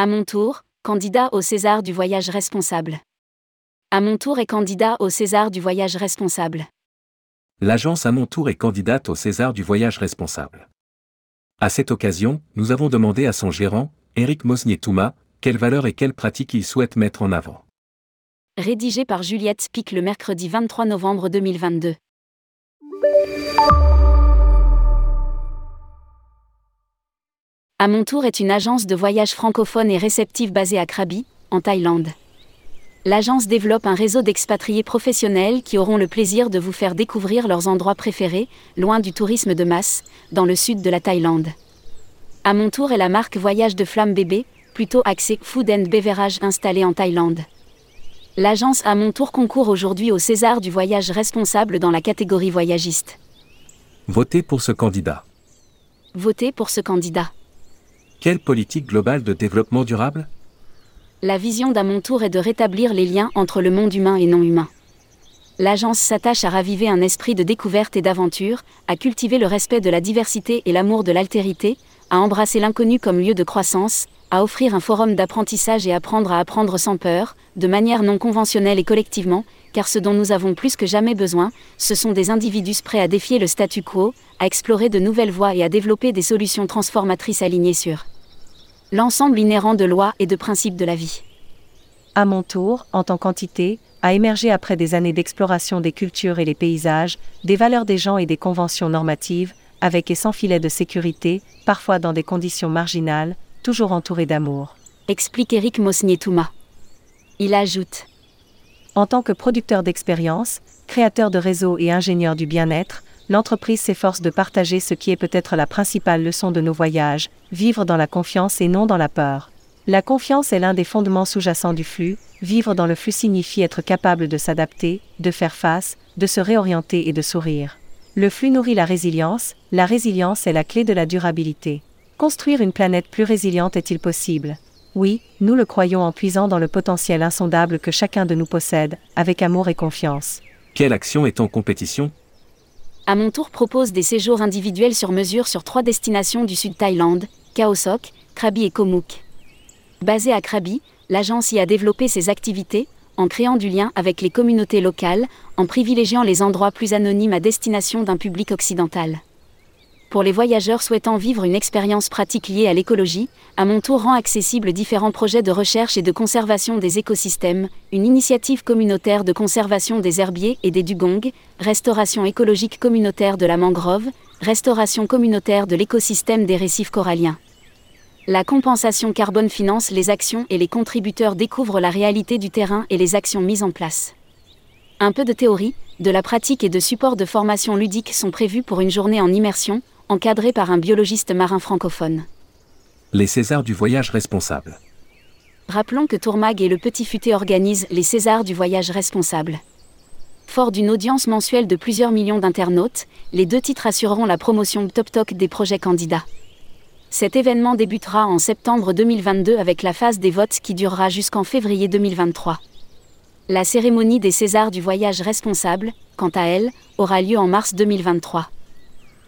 À mon tour, candidat au César du voyage responsable. À mon tour est candidat au César du voyage responsable. L'agence à mon tour est candidate au César du voyage responsable. À cette occasion, nous avons demandé à son gérant, Eric Mosnier-Touma, quelles valeurs et quelles pratiques il souhaite mettre en avant. Rédigé par Juliette Spic le mercredi 23 novembre 2022. À mon tour est une agence de voyage francophone et réceptive basée à Krabi, en Thaïlande. L'agence développe un réseau d'expatriés professionnels qui auront le plaisir de vous faire découvrir leurs endroits préférés, loin du tourisme de masse, dans le sud de la Thaïlande. À mon tour est la marque Voyage de Flamme Bébé, plutôt axée food and beverage installée en Thaïlande. L'agence à mon tour concourt aujourd'hui au César du voyage responsable dans la catégorie voyagiste. Votez pour ce candidat. Votez pour ce candidat. Quelle politique globale de développement durable? La vision d'à mon tour est de rétablir les liens entre le monde humain et non humain. L'agence s'attache à raviver un esprit de découverte et d'aventure, à cultiver le respect de la diversité et l'amour de l'altérité, à embrasser l'inconnu comme lieu de croissance, à offrir un forum d'apprentissage et apprendre à apprendre sans peur, de manière non conventionnelle et collectivement, car ce dont nous avons plus que jamais besoin, ce sont des individus prêts à défier le statu quo, à explorer de nouvelles voies et à développer des solutions transformatrices alignées sur l'ensemble inhérent de lois et de principes de la vie. À mon tour, en tant qu'entité, a émergé après des années d'exploration des cultures et les paysages, des valeurs des gens et des conventions normatives, avec et sans filet de sécurité, parfois dans des conditions marginales, toujours entouré d'amour. Explique Eric Mosnier-Touma. Il ajoute En tant que producteur d'expérience, créateur de réseaux et ingénieur du bien-être, l'entreprise s'efforce de partager ce qui est peut-être la principale leçon de nos voyages, vivre dans la confiance et non dans la peur. La confiance est l'un des fondements sous-jacents du flux, vivre dans le flux signifie être capable de s'adapter, de faire face, de se réorienter et de sourire. Le flux nourrit la résilience, la résilience est la clé de la durabilité. Construire une planète plus résiliente est-il possible? Oui, nous le croyons en puisant dans le potentiel insondable que chacun de nous possède, avec amour et confiance. Quelle action est en compétition? À mon tour propose des séjours individuels sur mesure sur trois destinations du sud Thaïlande, Khao Sok, Krabi et Komook. Basée à Krabi, l'agence y a développé ses activités, en créant du lien avec les communautés locales, en privilégiant les endroits plus anonymes à destination d'un public occidental. Pour les voyageurs souhaitant vivre une expérience pratique liée à l'écologie, à mon tour rend accessible différents projets de recherche et de conservation des écosystèmes, une initiative communautaire de conservation des herbiers et des dugongs, restauration écologique communautaire de la mangrove, restauration communautaire de l'écosystème des récifs coralliens. La compensation carbone finance les actions et les contributeurs découvrent la réalité du terrain et les actions mises en place. Un peu de théorie, de la pratique et de support de formation ludique sont prévus pour une journée en immersion, encadrée par un biologiste marin francophone. Les Césars du voyage responsable. Rappelons que Tourmag et le Petit Futé organisent les Césars du voyage responsable. Fort d'une audience mensuelle de plusieurs millions d'internautes, les deux titres assureront la promotion top-toc des projets candidats. Cet événement débutera en septembre 2022 avec la phase des votes qui durera jusqu'en février 2023. La cérémonie des Césars du voyage responsable, quant à elle, aura lieu en mars 2023.